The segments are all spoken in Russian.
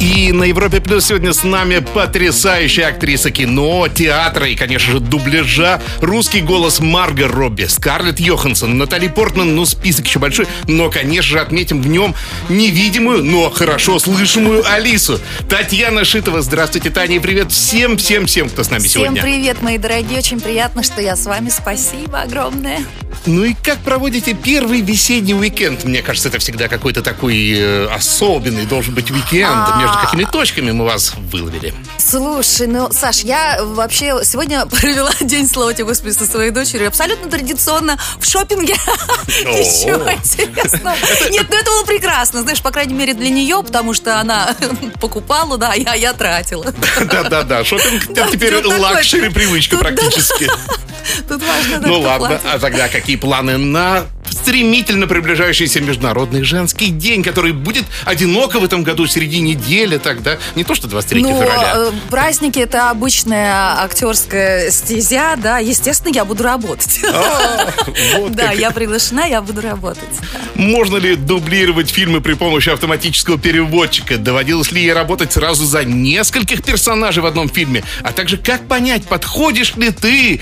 И на Европе Плюс сегодня с нами потрясающая актриса кино, театра и, конечно же, дубляжа. Русский голос Марго Робби, Скарлетт Йоханссон, Натали Портман. Ну, список еще большой. Но, конечно же, отметим в нем невидимую, но хорошо слышимую Алису. Татьяна Шитова. Здравствуйте, Таня. И привет всем-всем-всем, кто с нами Всем сегодня. привет, мои дорогие. Очень приятно, что я с вами. Спасибо огромное. Ну и как проводите первый весенний уикенд? Мне кажется, это всегда какой-то такой э, особенный должен быть уикенд. А. Между какими точками мы вас выловили? Слушай, ну, Саш, я вообще сегодня провела день, слава тебе, Господи, со своей дочерью. Абсолютно традиционно в шопинге. Ничего интересного. Нет, ну это было прекрасно. Знаешь, по крайней мере, для нее, потому что она покупала, да, я, я тратила. Да-да-да, шопинг Да, теперь luxury привычка практически. Тут важно, да, Ну ладно, а тогда какие планы на стремительно приближающийся Международный женский день, который будет одиноко в этом году в середине недели тогда, не то что 23 Ну, февраля. э, праздники это обычная актерская стезя, да. Естественно, я буду работать. А, вот Да, я приглашена, я буду работать. Можно ли дублировать фильмы при помощи автоматического переводчика? Доводилось ли ей работать сразу за нескольких персонажей в одном фильме? А также как понять, подходишь ли ты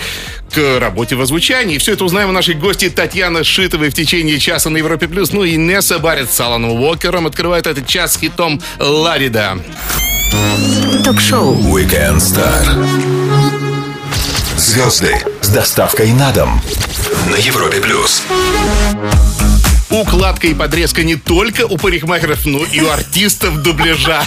к работе в озвучании? Все это узнаем у нашей гости Татьяны Шитовой в течение часа на Европе+. плюс. Ну и Несса Барретт с Аланом Уокером открывает этот час с хитом «Ларида». Ток-шоу Weekend Star. Звезды с доставкой на дом на Европе плюс. Укладка и подрезка не только у парикмахеров, но и у артистов дубляжа.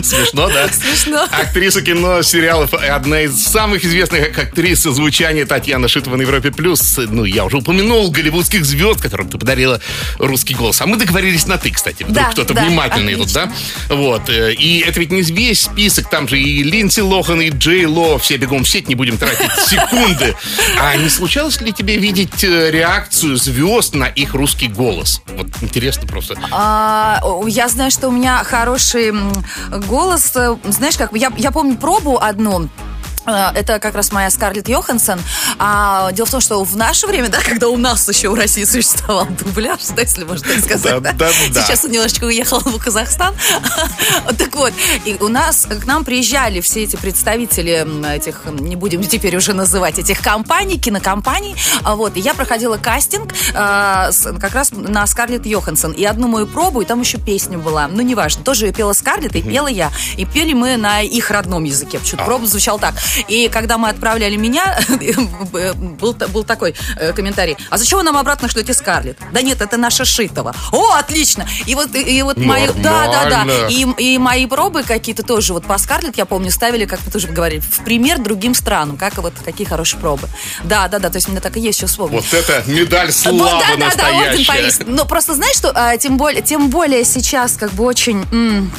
Смешно, да? Смешно. Актриса кино, сериалов, одна из самых известных актрис звучания Татьяна Шитова на Европе+. плюс. Ну, я уже упомянул голливудских звезд, которым ты подарила русский голос. А мы договорились на «ты», кстати. Вдруг Да, кто-то да, внимательный тут, да? Вот. э, И это ведь не весь список. Там же и Линдси Лохан, и Джей Ло. Все бегом в сеть, не будем тратить секунды. А не случалось ли тебе видеть э, реакцию звезд на их русский голос? Вот интересно просто. А, я знаю, что у меня хороший голос. Э, Знаешь, как я, я помню пробу одну. Э, Это как раз моя Скарлетт Йоханссон. А дело в том, что в наше время, да, когда у нас еще в России существовал дубляж, да, если можно так сказать, Да, да, да, сейчас он немножечко уехал в Казахстан. Так вот, и у нас к нам приезжали все эти представители этих, не будем теперь уже называть этих компаний, кинокомпаний. А Вот, и я проходила кастинг а, с- как раз на Скарлетт Йоханссон. И одну мою пробу, и там еще песня была. Ну, неважно, тоже пела Скарлетт, и пела я. И пели мы на их родном языке. Почему-то проба звучала так. И когда мы отправляли меня, был, был такой э, комментарий. А зачем вы нам обратно шлете Скарлетт? Да нет, это наша Шитова. О, отлично! И вот, и, вот мои... Да, да, да. И, и мои пробы какие-то тоже вот по Скарлетт, я помню, ставили, как мы тоже говорили, в пример другим странам. Как вот какие хорошие пробы. Да, да, да. То есть у меня так и есть, что вспомнить. Вот это медаль славы Вот, да, да, да, орден настоящая. повис. Но просто знаешь, что а, тем более, тем более сейчас как бы очень м,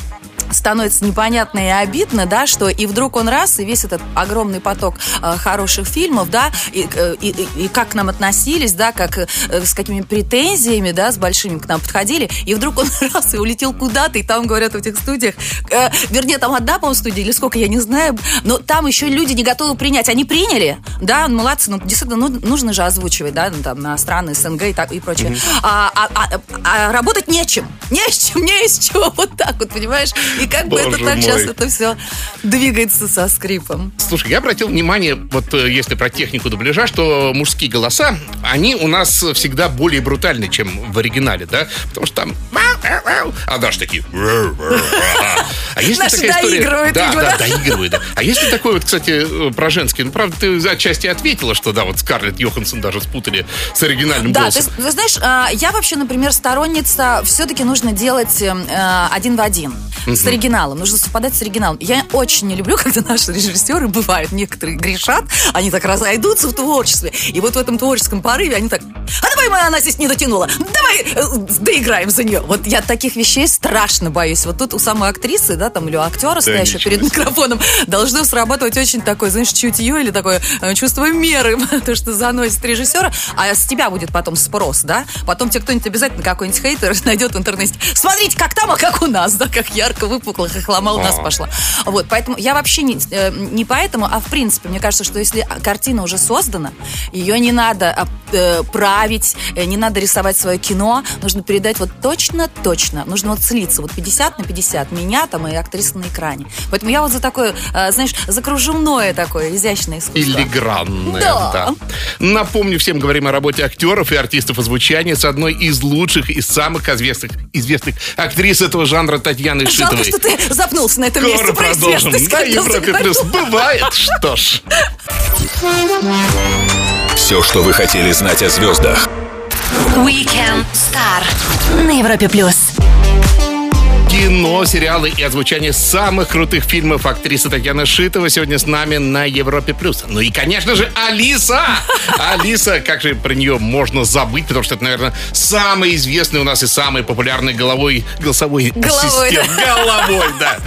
становится непонятно и обидно, да, что и вдруг он раз, и весь этот огромный поток э, хороших фильмов, да, и, э, и, и- и как к нам относились, да, как э, с какими претензиями, да, с большими к нам подходили, и вдруг он раз и улетел куда-то, и там говорят в этих студиях, э, вернее, там одна, по-моему, студия, или сколько, я не знаю, но там еще люди не готовы принять. Они приняли, да, молодцы, ну, действительно, ну, нужно же озвучивать, да, ну, там, на страны СНГ и, так, и прочее. А, а- а- а работать нечем, не с чем, не из чего, вот так вот, понимаешь? И как бы это Боже так мой. сейчас это все двигается со скрипом. Слушай, я обратил внимание, вот э, если про технику дубляжа, что мужские голоса, они у нас всегда более брутальны, чем в оригинале, да? Потому что там... А даже такие... А если Наши такая история... доигрывают, Да, видимо, да, да? доигрывают, да. А если такой вот, кстати, э, про женский, ну, правда, ты отчасти ответила, что, да, вот Скарлетт Йоханссон даже спутали с оригинальным Да, ты, голосом. ты знаешь, а, я вообще, например, сторонница, все-таки нужно делать э, один в один с оригиналом, нужно совпадать с оригиналом. Я очень не люблю, когда наши режиссеры бывают, некоторые грешат, они так разойдутся в творчестве, и вот в этом творческом порыве они так, а давай мы, она здесь не дотянула, давай э, доиграем за нее. Вот я таких вещей страшно боюсь. Вот тут у самой актрисы, да, да, там, или у актера, стоящего ничего перед микрофоном, должно срабатывать очень такое, знаешь, чутье или такое э, чувство меры, то, что заносит режиссера, а с тебя будет потом спрос, да? Потом тебе кто-нибудь обязательно, какой-нибудь хейтер, найдет в интернете. Смотрите, как там, а как у нас, да, как ярко выпукло, хохлома у нас А. пошла. Вот, поэтому я вообще не, э, не поэтому, а в принципе, мне кажется, что если картина уже создана, ее не надо а, э, править, э, не надо рисовать свое кино, нужно передать вот точно-точно, нужно вот слиться, вот 50 на 50, меня там и актриса на экране. Поэтому я вот за такое, э, знаешь, за кружевное такое изящное искусство. Филигранная, Да. да. Напомню, всем говорим о работе актеров и артистов озвучания с одной из лучших и самых известных, известных актрис этого жанра Жалко, Шитовой. что ты запнулся на этом месте. Скоро Прости, продолжим. ты На Европе. Плюс. Бывает, что ж. Все, что вы хотели знать о звездах. Weekend Star на Европе плюс. Кино, сериалы и озвучание самых крутых фильмов актриса Татьяна Шитова сегодня с нами на Европе+. плюс. Ну и, конечно же, Алиса! Алиса, как же про нее можно забыть, потому что это, наверное, самый известный у нас и самый популярный головой, голосовой Головой, ассистент. Головой, да.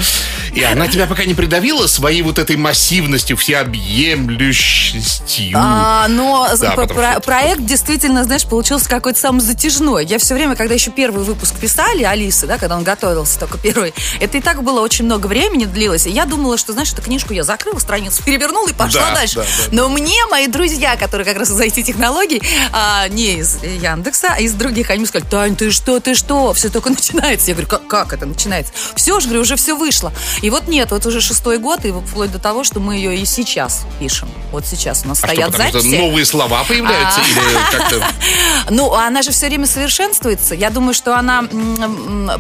И она тебя пока не придавила своей вот этой массивностью, всеобъемлющестью. А, но Да, про- про- проект действительно, знаешь, получился какой-то самый затяжной. Я все время, когда еще первый выпуск писали Алисы, да, когда он готовился только первый, это и так было очень много времени длилось. И я думала, что, знаешь, эту книжку я закрыла, страницу перевернула и пошла Да, дальше. да, да. Но мне мои друзья, которые как раз из IT-технологий, а, не из Яндекса, а из других, они мне сказали, Тань, ты что, ты что? Все только начинается. Я говорю, как, как это начинается? Все же, говорю, уже все вышло. И вот нет, вот уже шестой год, и вплоть до того, что мы ее и сейчас пишем. Вот сейчас у нас А что, стоят что записи. новые слова появляются? А. Или как-то... Ну, она же все время совершенствуется. Я думаю, что она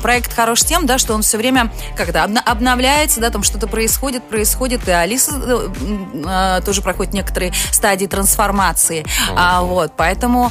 проект хорош тем, да, что он все время как-то обна- обновляется, да, там что-то происходит, происходит, и Алиса э, э, тоже проходит некоторые стадии трансформации. А, вот, поэтому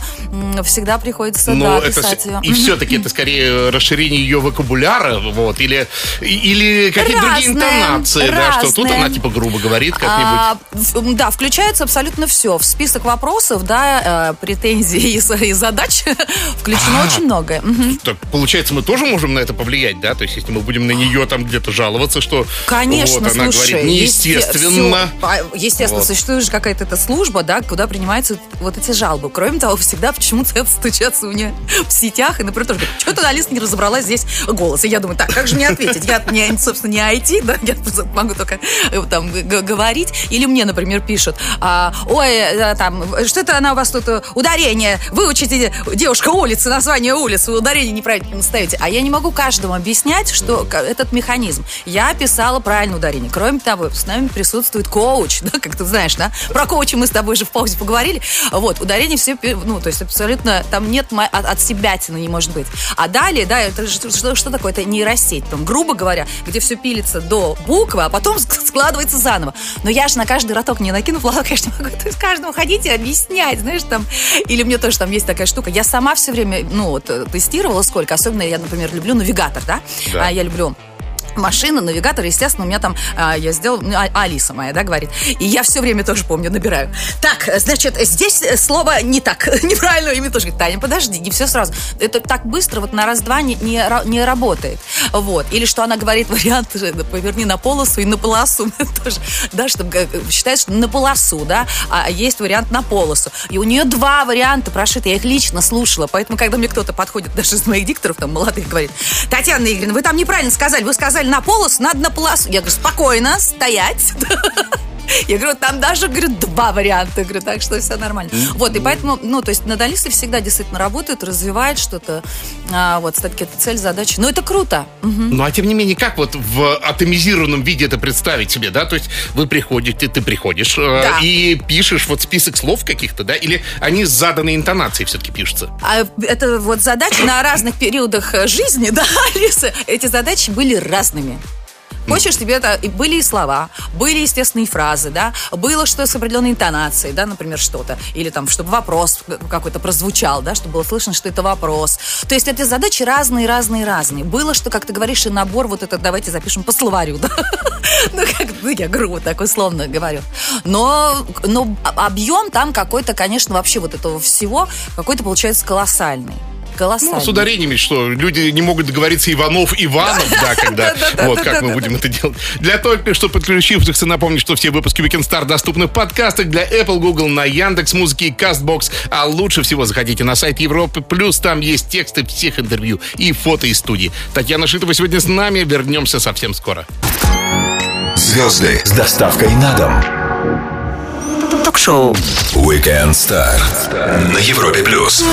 всегда приходится, Но да, это писать все- ее. и все-таки это скорее расширение ее вокабуляра, вот, или, или какие-то другие Разное, интонации, да, что тут она типа грубо говорит как-нибудь. А, да, включается абсолютно все. В список вопросов, да, э, претензий и, задач включено А. очень многое. Так, получается, мы тоже можем на это повлиять, да? То есть, если мы будем на нее там где-то жаловаться, что Конечно, вот, она слушай, говорит неестественно. есте- всё, а, естественно, Вот. существует же какая-то эта служба, да, куда принимаются вот эти жалобы. Кроме того, всегда почему-то это стучатся у нее в сетях, и, например, тоже что-то Алиса не разобралась здесь голос. И я думаю, так, как же мне ответить? Я, не, собственно, не IT, да, я могу только э, там говорить. Или мне, например, пишут, а, ой, э, там, что-то она у вас тут э, ударение, выучите, девушка, улицы, название улиц, вы ударение неправильно ставите. А я не могу каждому объяснять, что этот механизм. Я писала правильное ударение. Кроме того, с нами присутствует коуч, да, как ты знаешь, да? Про коуча мы с тобой же в паузе поговорили. Вот, ударение все, ну, то есть абсолютно, там нет от, от себятины не может быть. А далее, да, это что, что такое? Это нейросеть, там, грубо говоря, где все пилится до буквы, а потом ск- складывается заново. Но я же на каждый роток не накину флаг, конечно, не могу. То есть каждому ходить и объяснять, знаешь, там. Или мне тоже там есть такая штука. Я сама все время, ну, вот, э, тестировала сколько. Особенно я, например, люблю навигатор, да? Да. А я люблю машина, навигатор, естественно, у меня там, а, я сделал, ну, А- Алиса моя, да, говорит. И я все время тоже помню, набираю. Так, значит, здесь э, слово не так, неправильно. И мне тоже говорит, Таня, подожди, не все сразу. Это так быстро, вот на раз-два не, не, не работает. Вот. Или что она говорит вариант, э, поверни на полосу и на полосу. тоже, да, чтобы считает, что на полосу, да, а есть вариант на полосу. И у нее два варианта прошиты, я их лично слушала. Поэтому, когда мне кто-то подходит, даже из моих дикторов, там, молодых, говорит, Татьяна Игоревна, вы там неправильно сказали, вы сказали на полосу, надо на полосу. Я говорю, спокойно, стоять. Я говорю, там даже, говорю, два варианта. Говорю, так что все нормально. Вот, и поэтому, ну, то есть над Алисой всегда действительно работают, развивают что-то. А, вот, ставят какие-то цель, задачи. Ну, это круто. Ну, а тем не менее, как вот в атомизированном виде это представить себе, да? То есть вы приходите, ты приходишь э, и пишешь вот список слов каких-то, да? Или они с заданной интонацией все-таки пишутся? А это вот задачи на разных периодах э, жизни, да, Алиса? Эти задачи были разными. Хочешь, тебе это были и слова, были естественные фразы, да, было что с определенной интонацией, да, например, что-то, или там, чтобы вопрос какой-то прозвучал, да, чтобы было слышно, что это вопрос. То есть эти задачи разные, разные, разные. Было, что, как ты говоришь, и набор вот этот, давайте запишем по словарю, да, ну, как, ну, я грубо так условно говорю. Но, но объем там какой-то, конечно, вообще вот этого всего какой-то получается колоссальный. Колоссальный. Ну, с ударениями, что люди не могут договориться Иванов Иванов, да, когда вот как мы будем это делать. Для только что подключившихся напомню, что все выпуски Weekend Star доступны в подкастах для Apple, Google, на Яндекс Музыки и Castbox. А лучше всего заходите на сайт Европы Плюс, там есть тексты всех интервью и фото из студии. Татьяна Шитова сегодня с нами, вернемся совсем скоро. Звезды с доставкой на дом. Ток-шоу. Weekend Star на Европе плюс.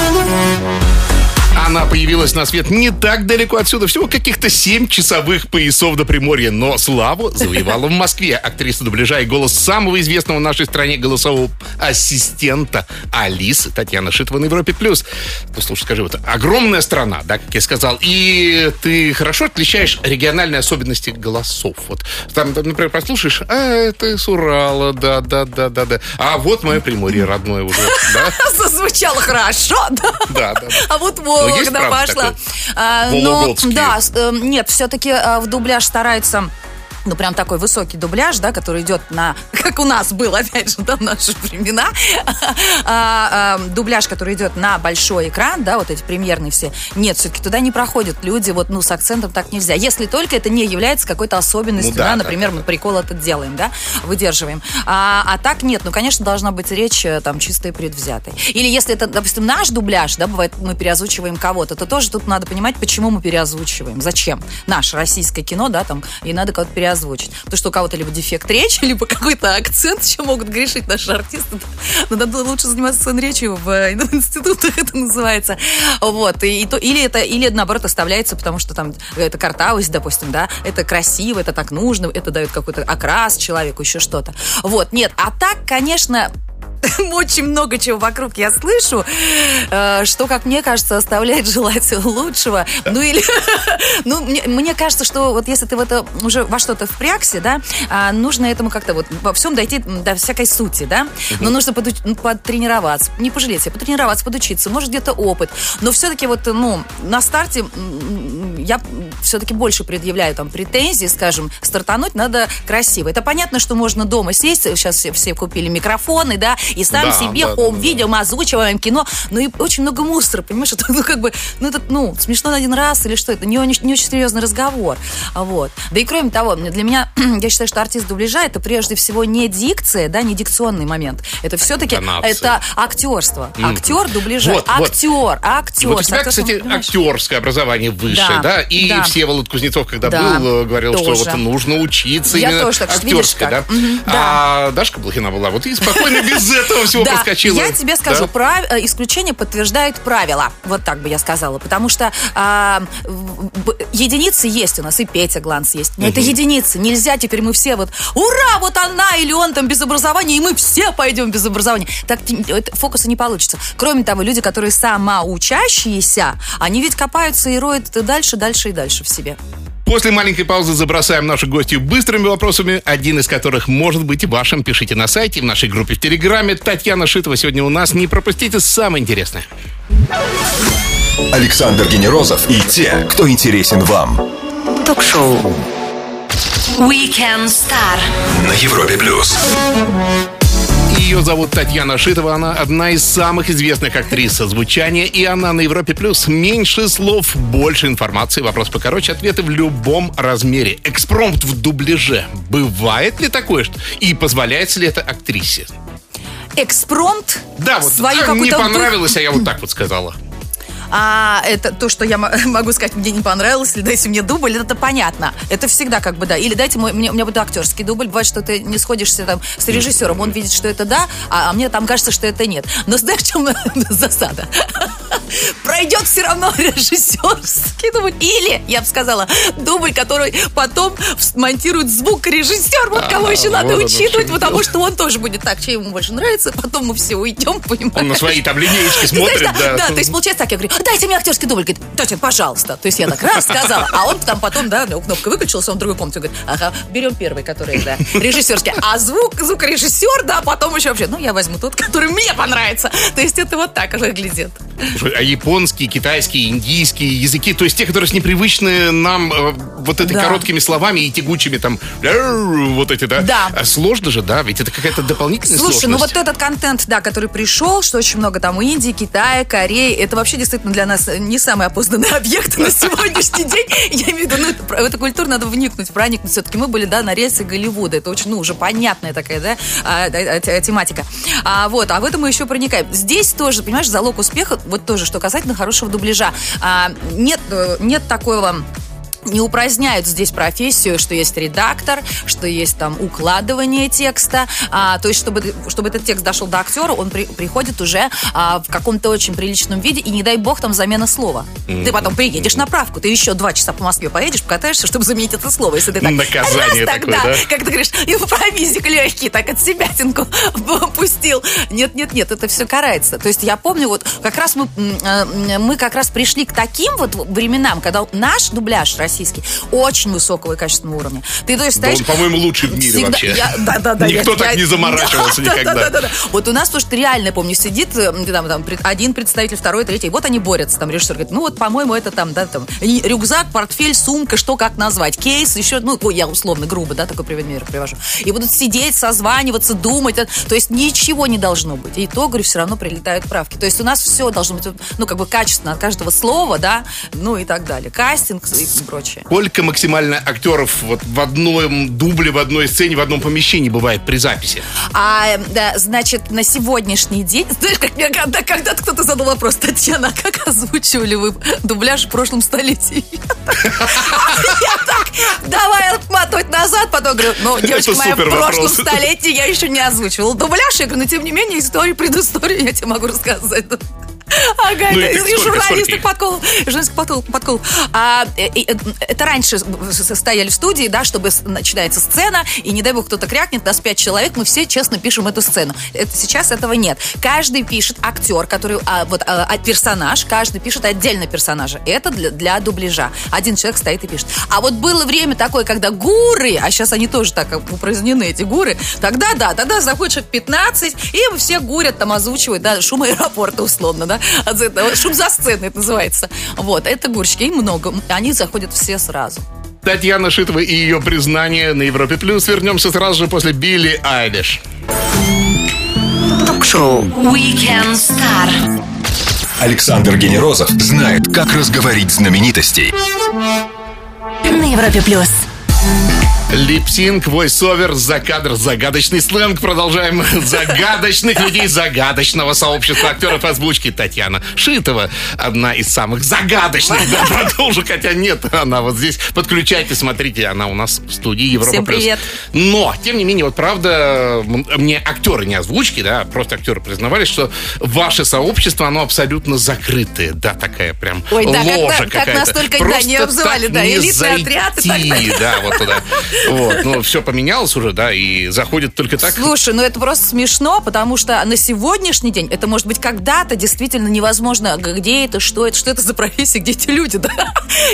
Она появилась на свет не так далеко отсюда, всего каких-то 7 часовых поясов до Приморья, но славу завоевала в Москве. Актриса дубляжа и голос самого известного в нашей стране голосового ассистента Алисы Татьяна Шитова на Европе+. плюс. Ну, слушай, скажи, вот огромная страна, да, как я сказал, и ты хорошо отличаешь региональные особенности голосов. Вот там, там, например, послушаешь, а, это из Урала, да-да-да-да-да. А вот мое Приморье родное уже, да? Зазвучало хорошо, да? Да, да. А вот Ну, есть, Вологда правда, пошла. А, но, да, э, нет, все-таки в дубляж старается ну, прям такой высокий дубляж, да, который идет на, как у нас был, опять же, да, в наши времена, А, а, дубляж, который идет на большой экран, да, вот эти премьерные все, нет, все-таки туда не проходят люди, вот, ну, с акцентом так нельзя. Если только это не является какой-то особенностью, Ну да, да, да, например, да, мы прикол этот делаем, да, выдерживаем. А, а так нет, ну, конечно, должна быть речь э, там чистой предвзятой. Или если это, допустим, наш дубляж, да, бывает, мы переозвучиваем кого-то, то тоже тут надо понимать, почему мы переозвучиваем, зачем. Наше российское кино, да, там, и надо кого-то переозвучить. Потому что у кого-то либо дефект речи, либо какой-то акцент, еще могут грешить наши артисты. Но надо лучше заниматься сцен речью в э, институтах, это называется. Вот, и, и то, или это, или наоборот оставляется, потому что там это картавость, допустим, да, это красиво, это так нужно, это дает какой-то окрас человеку, еще что-то. Вот, нет, а так, конечно, очень много чего вокруг я слышу, э, что, как мне кажется, оставляет желать лучшего. Ну или, ну мне, мне кажется, что вот если ты в это уже во что-то впрягся, да, а, нужно этому как-то вот во всем дойти до всякой сути, да. Но нужно поду- ну, потренироваться, не пожалеть себя, потренироваться, подучиться, может где-то опыт. Но все-таки вот, ну, на старте я все-таки больше предъявляю там претензии, скажем, стартануть надо красиво. Это понятно, что можно дома сесть, сейчас все, все купили микрофоны, да, и сам Да, себе да, хоум да, мы озвучиваем кино, ну и очень много мусора, понимаешь, это, ну как бы, ну это, ну, смешно на один раз или что, это не, очень- не очень серьезный разговор, А вот. Да и кроме того, для меня, я считаю, что артист дубляжа это прежде всего не дикция, да, не дикционный момент, это все-таки, это актерство, актер дубляжа, Вот, вот. актер, И актер. вот у тебя, кстати, актерское образование высшее, да? Да, И да. Всеволод Кузнецов, когда Да, был, э, говорил, что тоже. вот нужно учиться Я именно тоже так, что видишь актерской, да? как. Мгм, А Дашка Блохина была, вот и спокойно без этого всего Да, проскочила. я тебе скажу, Да? прав- э, исключение подтверждает правила. Вот так бы я сказала. Потому что а, единицы есть у нас, и Петя Гланс есть. Но это единицы. Нельзя теперь мы все вот, ура, вот она или он там без образования, и мы все пойдем без образования. Так это, фокуса не получится. Кроме того, люди, которые самоучащиеся, они ведь копаются и роют дальше, дальше и дальше в себе. После маленькой паузы забросаем нашу гостью быстрыми вопросами, один из которых может быть и вашим. Пишите на сайте, в нашей группе в Телеграме. Татьяна Шитова сегодня у нас. Не пропустите самое интересное. Александр Генерозов и те, кто интересен вам. Ток-шоу. Weekend Star. На Европе плюс. Ее зовут Татьяна Шитова, она одна из самых известных актрис звучания, и она на Европе Плюс. Меньше слов, больше информации, вопрос покороче, ответы в любом размере. Экспромт в дубляже. Бывает ли такое? что- И позволяется ли это актрисе? Экспромт Да, вот свою а, не понравилось, а я вот так вот сказала. А это то, что я могу сказать, мне не понравилось, или дайте мне дубль, это понятно. Это всегда как бы да. Или дайте мой, мне, у меня будет актерский дубль. Бывает, что ты не сходишься там с режиссером, он видит, что это да, а, а мне там кажется, что это нет. Но знаешь, в чем засада? Пройдет все равно режиссерский дубль. Или, я бы сказала, дубль, который потом смонтирует звук режиссер. Вот кого А, еще надо учитывать, потому что он тоже будет так, что ему больше нравится, потом мы все уйдем, понимаешь? Он на свои там знаешь, смотрит, да. да, то есть получается так, я говорю, дайте мне актерский дубль. Говорит, дайте, пожалуйста. То есть я так раз сказала, а он там потом, да, у него кнопка выключилась, он в другой комнате говорит, ага, берем первый, который, да, режиссерский. А звук, звукорежиссер, да, потом еще вообще, ну, я возьму тот, который мне понравится. То есть это вот так выглядит. А японский, китайский, индийский языки, то есть те, которые непривычны нам э, вот этими Да. короткими словами и тягучими там вот эти, да? Да. А сложно же, да? Ведь это какая-то дополнительная Слушай, ну вот сложность. этот контент, да, который пришел, что очень много там Индии, Китая, Кореи, это вообще действительно для нас не самый опознанный объект на сегодняшний день. Я имею в виду, ну, в эту культуру надо вникнуть, проникнуть. Все-таки мы были, да, на рельсы Голливуда. Это очень, ну, уже понятная такая, да, а, а, а, тематика. А, вот, а в этом мы еще проникаем. Здесь тоже, понимаешь, залог успеха, вот тоже, что касательно хорошего дубляжа. А, нет, э, нет такого не упраздняют здесь профессию, что есть редактор, что есть там укладывание текста. А, то есть, чтобы, чтобы этот текст дошел до актера, он при- приходит уже а, в каком-то очень приличном виде, и не дай бог там замена слова. Ты потом приедешь на правку, ты еще два часа по Москве поедешь, покатаешься, чтобы заменить это слово. Если ты так Наказание раз так, такое, да, да? как ты говоришь, импровизик легкий, так от себя пустил. Нет, нет, нет, это все карается. То есть я помню, вот как раз мы, э, мы как раз пришли к таким вот временам, когда наш дубляж российский очень высокого и качественного уровня. Ты, то есть, Да он, стоишь- по-моему, лучший в мире Всегда- вообще. я- да, да, да, Никто я- так я- не заморачивался Да, никогда. Да, да, да, да. Вот у нас, потому что реально, помню, сидит э, там, там, один представитель, второй, третий. Вот они борются. Там режиссер говорит, ну вот, по-моему, это там, да, там, рюкзак, портфель, сумка, что как назвать, кейс, еще, ну, я условно грубо, да, такой пример привожу. И будут сидеть, созваниваться, думать. э, То есть ничего не должно быть. И то, говорю, все равно прилетают правки. То есть у нас все должно быть, ну, как бы качественно от каждого слова, да, ну и так далее. Кастинг и прочее. Сколько максимально актеров вот в одном дубле, в одной сцене, в одном помещении бывает при записи? А, да, значит, на сегодняшний день, знаешь, как мне когда- когда-то кто-то задал вопрос, Татьяна, а как озвучивали вы дубляж в прошлом столетии? Я так, давай отматывать назад, потом говорю, ну, девочка моя, в прошлом столетии я еще не озвучивала дубляж, я говорю, но тем не менее, историю, предысторию я тебе могу рассказать. Ага, Ну, и это и сколько, подкол, журналистский подкол, подкол. А, э, это раньше стояли в студии, да, чтобы начинается сцена, и не дай бог кто-то крякнет, нас пять человек, мы все честно пишем эту сцену. Это, сейчас этого нет. Каждый пишет актер, который, а, вот, а, а, персонаж, каждый пишет отдельно персонажа. Это для, для дубляжа. Один человек стоит и пишет. А вот было время такое, когда гуры, а сейчас они тоже так упразднены, эти гуры, тогда да, тогда заходит человек 15, и все гурят, там озвучивают, да, шум аэропорта условно, да, от этого. шум за сценой это называется. Вот, это гурщики, им много, они заходят все сразу. Татьяна Шитова и ее признание на Европе Плюс. Вернемся сразу же после Билли Айлиш. Ток-шоу Weekend Star. Александр Генерозов знает, как разговорить знаменитостей. На Европе плюс. Lip sync, voice-over, закадр, загадочный сленг. Продолжаем загадочных людей загадочного сообщества актеров озвучки Татьяна Шитова. Одна из самых загадочных. Да, продолжу, хотя нет, она вот здесь. Подключайте, смотрите, она у нас в студии Европа Всем Плюс. привет. Но, тем не менее, вот правда, мне актеры не озвучки, да, просто актеры признавались, что ваше сообщество, оно абсолютно закрытое. Да, такая прям Ой, да, как- ложа как- как какая-то. нас только, да, не обзывали, да, элитный отряд и так зайти, далее. да, вот туда. Вот, ну, все поменялось уже, да, и заходит только так. Слушай, ну это просто смешно, потому что на сегодняшний день, это может быть когда-то действительно невозможно, где это, что это, что это за профессия, где эти люди, да?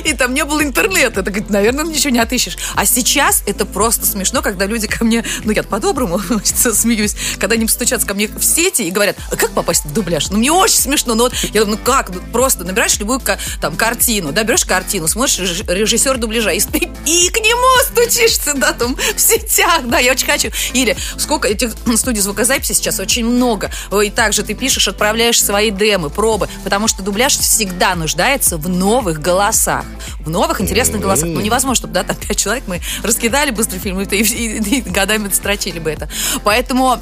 И там не было интернета, это, говорит, наверное, ничего не отыщешь. А сейчас это просто смешно, когда люди ко мне, ну я по-доброму смеюсь, когда они стучатся ко мне в сети и говорят, а как попасть в дубляж? Ну мне очень смешно, ну вот я думаю, ну как, Ну, просто набираешь любую там картину, да, берешь картину, смотришь реж- режиссер дубляжа и, и к нему стучишься, да, там в сетях, да, я очень хочу. Или сколько этих студий звукозаписи сейчас очень много. И также ты пишешь, отправляешь свои демы, пробы, потому что дубляж всегда нуждается в новых голосах, в новых интересных голосах. Ну невозможно, чтобы, да, там пять человек мы раскидали быстро фильм и, и- и годами строчили бы это. Поэтому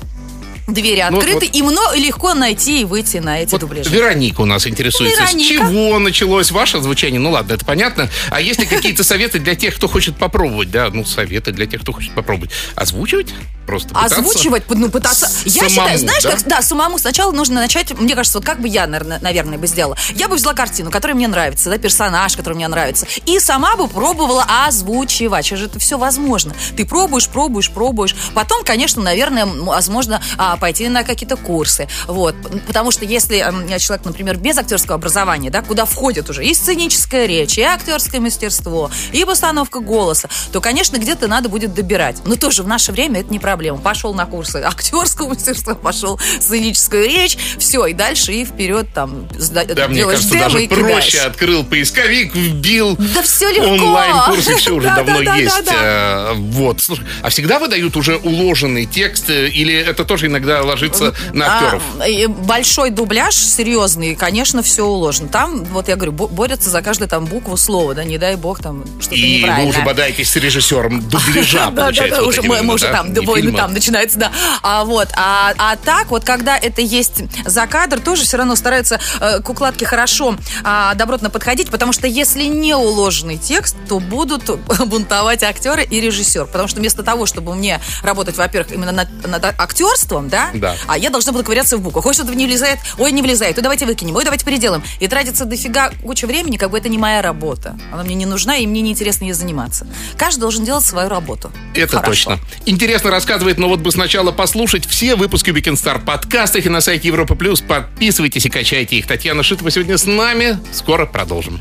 двери Ну, открыты, вот- и легко найти и выйти на эти Вот дубляжи. Вероника у нас интересуется. С Вероника. чего началось ваше звучание? Ну ладно, это понятно. А есть ли какие-то советы для тех, кто хочет попробовать? Да, ну советы для тех, кто хочет попробовать. Озвучивать? Просто пытаться? Озвучивать, ну, пытаться. С- Я самому, считаю, знаешь, да? как, да, самому сначала нужно начать, мне кажется, вот как бы я, наверное, бы сделала. Я бы взяла картину, которая мне нравится, да, персонаж, который мне нравится, и сама бы пробовала озвучивать. Сейчас же это все возможно. Ты пробуешь, пробуешь, пробуешь. Потом, конечно, наверное, возможно, а, пойти на какие-то курсы. Вот. Потому что если человек, например, без актерского образования, да, куда входит уже и сценическая речь, и актерское мастерство, и постановка голоса, то, конечно, где-то надо будет добирать. Но тоже в наше время это не проблема. Пошел на курсы актерского мастерства, пошел сценическую речь, все, и дальше и вперед там Да, мне делаешь кажется, демо даже и кидаешь. проще. Открыл поисковик, вбил. Да всё легко. Онлайн-курсы все уже Да, давно да, да, есть. Э, Вот. А всегда выдают уже уложенный текст? э, Или это тоже иногда ложится на актеров? А, и большой дубляж, серьезный, конечно, все уложено. Там, вот я говорю, бо- борются за каждую там букву слова, да, не дай бог там что-то И вы уже бодаетесь с режиссером дубляжа, получается. мы, уже там, Не фильма. там начинается, да. А вот, а, а так вот, когда это есть за кадр, тоже все равно стараются э, к укладке хорошо, а, добротно подходить, потому что если не уложенный текст, то будут бунтовать актеры и режиссер, потому что вместо того, чтобы мне работать, во-первых, именно над, над актерством, да, Да. а я должна буду ковыряться в буквах. Ой, что-то не влезает, ой, не влезает, ой, давайте выкинем, ой, давайте переделаем. И тратится дофига куча времени, как бы это не моя работа. Она мне не нужна, и мне неинтересно ей заниматься. Каждый должен делать свою работу. Это Хорошо. точно. Интересно рассказывает, но вот бы сначала послушать все выпуски Weekend Star подкастах и на сайте Европа Плюс. Подписывайтесь и качайте их. Татьяна Шитова сегодня с нами. Скоро продолжим.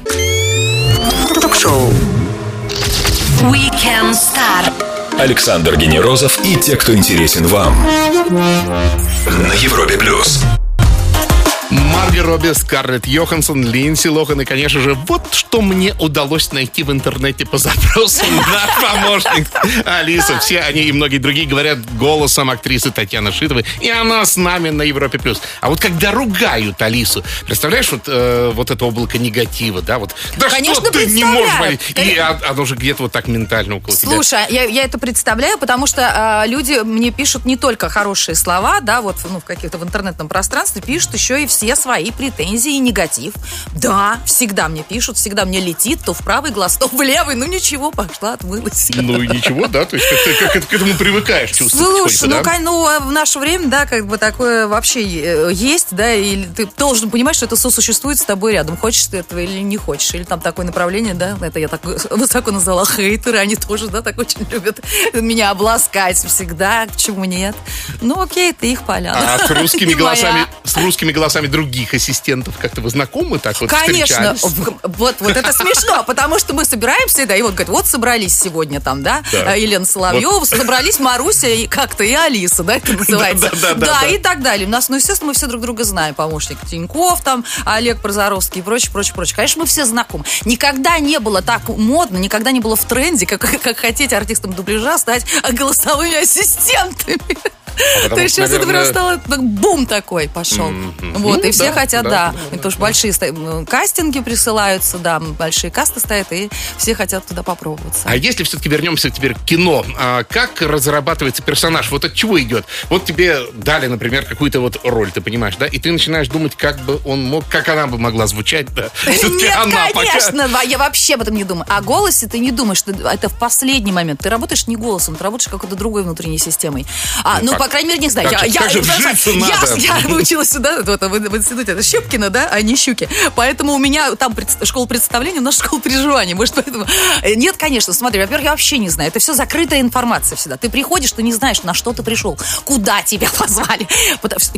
Ток-шоу. Weekend Star. Александр Генерозов и те, кто интересен вам. На Европе плюс. Марги Робби, Скарлетт Йоханссон, Линдси Лохан и, конечно же, вот что мне удалось найти в интернете по запросу. Наш помощник Алиса. Все они и многие другие говорят голосом актрисы Татьяны Шитовой. И она с нами на Европе+. плюс. А вот когда ругают Алису, представляешь, вот, э, вот это облако негатива, да? Вот, да Конечно, что ты не можешь болеть? И а- оно же где-то вот так ментально около тебя. Слушай, я, я это представляю, потому что а, люди мне пишут не только хорошие слова, да, вот ну, в каких-то в интернетном пространстве, пишут еще и все свои претензии и негатив. Да, всегда мне пишут, всегда мне летит то в правый глаз, то в левый. Ну ничего, пошла, отмылась. Ну и ничего, да? То есть как, как- к этому привыкаешь чувствовать Слушай, ну, да? ну, а в наше время, да, как бы такое вообще э, есть, да, и ты должен понимать, что это сосуществует с тобой рядом. Хочешь ты этого или не хочешь. Или там такое направление, да, это я так высоко назвала хейтеры, они тоже, да, так очень любят меня обласкать всегда, почему нет. Ну, окей, это их поля. А с русскими голосами, с русскими голосами других ассистентов как-то вы знакомы так вот Конечно, вот, вот это смешно, потому что мы собираемся, да, и вот говорят, вот собрались сегодня там, да, Да. э, Елена Соловьева, собрались Маруся и как-то и Алиса, да, это называется. Да-да-да-да-да. Да, и так далее. У нас, ну, естественно, мы все друг друга знаем, помощник Тиньков, там, Олег Прозоровский и прочее, прочее, прочее. Конечно, мы все знакомы. Никогда не было так модно, никогда не было в тренде, как, как хотеть артистам дубляжа стать голосовыми ассистентами. А То есть сейчас это прям наверное, стало так, бум такой пошел. Мгм. Вот, Ну, и все да, хотят, да, да. да, Потому что большие кастинги присылаются, да, большие касты стоят, и все хотят туда попробоваться. А если все-таки вернемся теперь к кино, а как разрабатывается персонаж? Вот от чего идет? Вот тебе дали, например, какую-то вот роль, ты понимаешь, да? И ты начинаешь думать, как бы он мог, как она бы могла звучать, да? Нет, она пока- конечно, да, я вообще об этом не думаю. О голосе ты не думаешь, что это в последний момент. Ты работаешь не голосом, ты работаешь какой-то другой внутренней системой. А, Ну ну, по крайней мере, не знаю. Как я, я, как я- я, надо? я выучилась сюда, вот, в, в институте, это Щепкина, да, а не Щуки. Поэтому у меня там пред- школа представления, у нас школа переживаний. Может, поэтому... Э, Нет, конечно, смотри, во-первых, я вообще не знаю. Это все закрытая информация всегда. Ты приходишь, ты не знаешь, на что ты пришел, куда тебя позвали.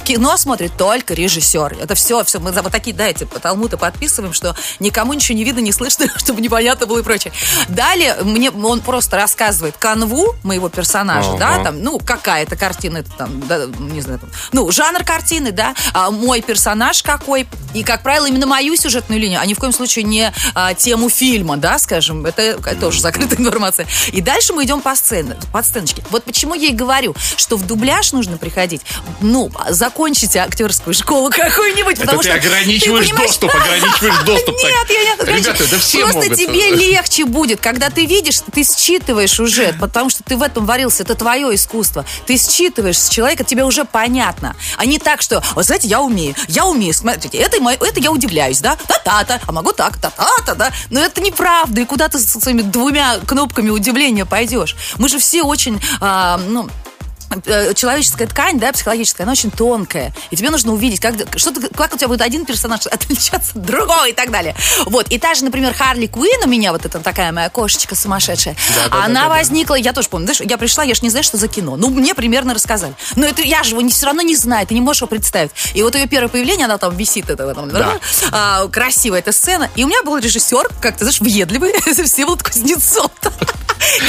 Кино смотрит только режиссер. Это все, все. Мы вот такие, да, эти талмуды подписываем, что никому ничего не видно, не слышно, чтобы непонятно было и прочее. Далее мне он просто рассказывает канву моего персонажа, Ага. да, там, ну, какая-то картина, это там, да, не знаю, там, ну, жанр картины, да, а мой персонаж какой, и, как правило, именно мою сюжетную линию, а ни в коем случае не а, тему фильма, да, скажем, это, это тоже закрытая информация. И дальше мы идем по сцене, по сценочке. Вот почему я и говорю, что в дубляж нужно приходить, ну, закончите актерскую школу какую-нибудь, Это потому ты что... ограничиваешь понимаешь- доступ, ограничиваешь доступ. Нет, я не ограничиваю. Ребята, это все Просто могут. тебе легче будет, когда ты видишь, ты считываешь уже, потому что ты в этом варился, это твое искусство. Ты считываешь с человека, тебе уже понятно. А не так, что, вот знаете, я умею, я умею, смотрите, это, это я удивляюсь, да, та-та-та, а могу так, та-та-та, да. Но это неправда, и куда ты со своими двумя кнопками удивления пойдешь? Мы же все очень, а, ну, человеческая ткань, да, психологическая, она очень тонкая. И тебе нужно увидеть, как, что ты- как у тебя будет один персонаж отличаться от другого и так далее. Вот. И та же, например, Харли Куин у меня, вот эта такая моя кошечка сумасшедшая, она возникла, я тоже помню, знаешь, я пришла, я же не знаю, что за кино. Ну, мне примерно рассказали. Но это я же его не, все равно не знаю, ты не можешь его представить. И вот ее первое появление, она там висит, это, этом, Да. а, красивая эта сцена. И у меня был режиссер, как ты знаешь, въедливый, Всеволод Кузнецов.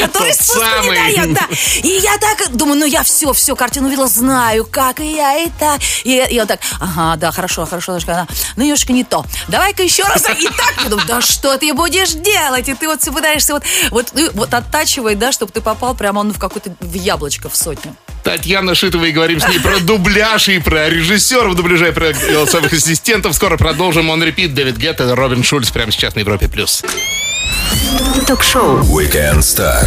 Который спуску не дает, да. И я так думаю, ну я все все, все, картину видела, знаю, как и я, и так. И, и он так, ага, да, хорошо, хорошо, немножко, она, ну, немножко не то. Давай-ка еще раз, и так. Я думаю, да что ты будешь делать? И ты вот все пытаешься вот, вот, ну, вот оттачивать, да, чтобы ты попал прямо ну, в какое-то в яблочко в сотню. Татьяна Шитова и говорим с ней про дубляж и про режиссеров дубляжа и про голосовых ассистентов. Скоро продолжим. Он репит. Дэвид Гетта, Робин Шульц прямо сейчас на Европе+. плюс. Ток-шоу. Weekend Star.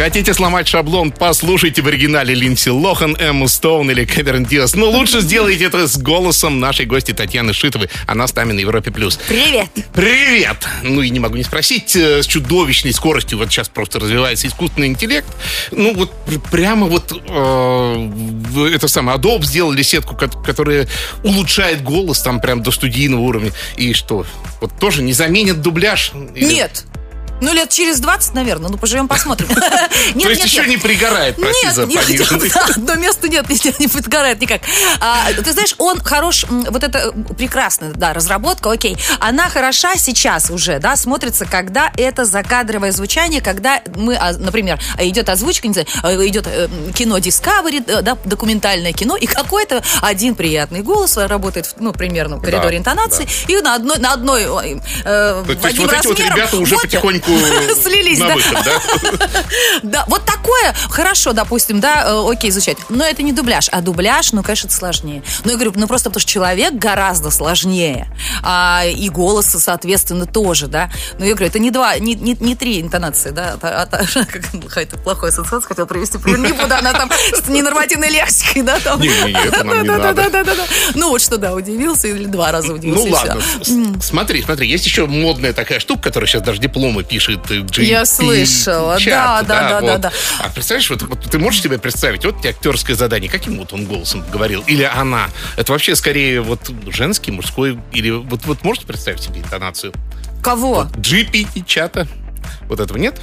Хотите сломать шаблон? Послушайте в оригинале Линдси Лохан, Эмму Стоун или Кэмерон Диас. Но лучше сделайте это с голосом нашей гости Татьяны Шитовой. Она с нами на Европе+. плюс. Привет! Привет! Ну и не могу не спросить, э, с чудовищной скоростью вот сейчас просто развивается искусственный интеллект. Ну вот пр- прямо вот э, это самое Adobe сделали сетку, ко- которая улучшает голос там прям до студийного уровня. И что? Вот тоже не заменит дубляж? Или- Нет. Ну, лет через 20, наверное. Ну, поживем, посмотрим. Нет, То есть нет, еще нет. не пригорает, прости Нет, за пониженный. да, одно место нет, не, подгорает никак. А, ты знаешь, он хорош, вот это прекрасная, да, разработка, окей. Она хороша сейчас уже, да, смотрится, когда это закадровое звучание, когда мы, а, например, идет озвучка, не знаю, э, идет э, кино Discovery, э, да, документальное кино, и какой-то один приятный голос работает, ну, примерно в коридоре Да, интонации, и на одной, на одной ой, э, То есть вот эти вот ребята уже вот потихоньку слились, на да. выход, да? Да, вот такое хорошо, допустим, да, э, окей, изучать. Но это не дубляж. А дубляж, ну, конечно, это сложнее. Ну, я говорю, ну, просто потому что человек гораздо сложнее. А, и голос, соответственно, тоже, да. Ну, я говорю, это не два, не, не, не три интонации, да. А, а- как, какая-то плохая ассоциация хотел привести. пример. Не буду, она там с ненормативной лексикой, да, там. Не-не-не, это нам не надо. Да-да-да-да-да. Ну, вот что, да, удивился или два раза удивился. Ну ладно, смотри, смотри, есть еще модная такая штука, которая сейчас даже дипломы пишет. GP Я слышала, да, да, да, вот. да, да. А представляешь, вот, вот ты можешь себе представить, вот тебе актерское задание, каким вот он голосом говорил, или она? Это вообще скорее вот женский, мужской, или вот, вот можете представить себе интонацию? Кого? GPT чата. Вот этого нет?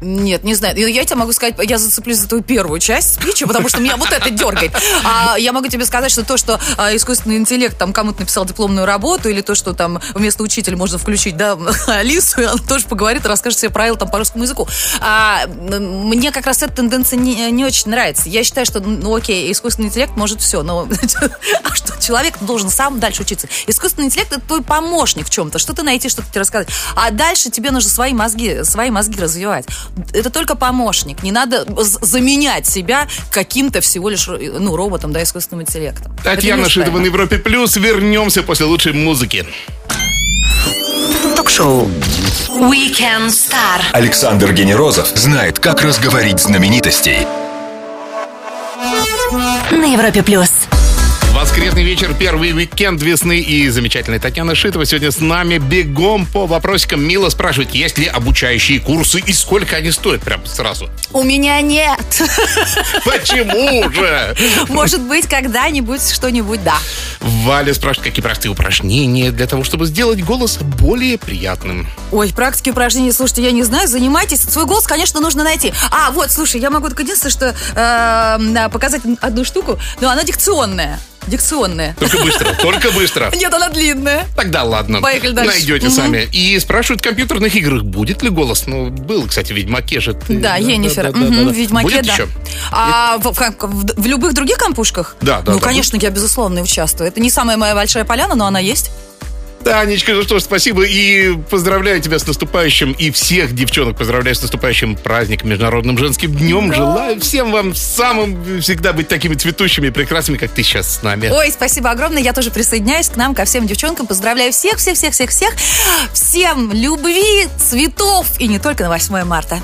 Нет, не знаю. Я тебе могу сказать, я зацеплюсь за твою первую часть спича, потому что меня вот это дергает. А я могу тебе сказать, что то, что а, искусственный интеллект там кому-то написал дипломную работу, или то, что там вместо учителя можно включить, да, Алису, и она тоже поговорит и расскажет себе правила там по русскому языку. А, мне как раз эта тенденция не, не очень нравится. Я считаю, что, ну окей, искусственный интеллект может все, но а что человек должен сам дальше учиться. Искусственный интеллект это твой помощник в чем-то, что-то найти, что-то тебе рассказать. А дальше тебе нужно свои мозги, свои мозги развивать. Это только помощник. Не надо заменять себя каким-то всего лишь ну, роботом, да, искусственным интеллектом. Татьяна Шитова на. Европе Плюс. Вернемся после лучшей музыки. Ток-шоу. Weekend Star. Александр Генерозов знает, как разговорить знаменитостей. На Европе плюс. Воскресный вечер, первый уикенд весны и замечательная Татьяна Шитова сегодня с нами бегом по вопросикам. Мила спрашивает, есть ли обучающие курсы и сколько они стоят прям сразу. У меня нет. Почему же? Может быть, когда-нибудь что-нибудь, да. Валя спрашивает, какие простые упражнения для того, чтобы сделать голос более приятным. Ой, практики упражнений, слушайте, я не знаю, занимайтесь. Свой голос, конечно, нужно найти. А, вот, слушай, я могу только единственное, что э, показать одну штуку, но она дикционная. Дикционная. Только быстро, только быстро. Нет, она длинная. Тогда ладно. Поехали дальше. Найдете Мгм. сами. И спрашивают в компьютерных играх, будет ли голос. Ну, был, кстати, в Ведьмаке же. ты. Да, Енифер. да, да. в Ведьмаке, Будет да. еще? А в, в- в- любых других компушках? Да, да, Ну, да. конечно, я, безусловно, участвую. Это не самая моя большая поляна, но она есть. Танечка, ну что ж, спасибо и поздравляю тебя с наступающим, и всех девчонок поздравляю с наступающим праздником, Международным женским днем. Желаю всем вам самым всегда быть такими цветущими и прекрасными, как ты сейчас с нами. Ой, спасибо огромное. Я тоже присоединяюсь к нам, ко всем девчонкам. Поздравляю всех, всех, всех, всех, всех. Всем любви, цветов и не только на 8 марта.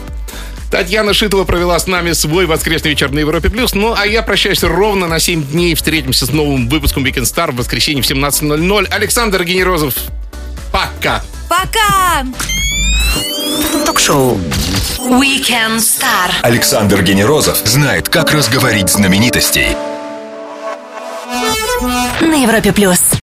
Татьяна Шитова провела с нами свой воскресный вечер на Европе+. плюс. Ну, а я прощаюсь ровно на 7 дней. Встретимся с новым выпуском Weekend Star в воскресенье в 17.00. Александр Генерозов, пока! Пока! Ток-шоу. Weekend Star. Александр Генерозов знает, как разговорить знаменитостей. На Европе плюс.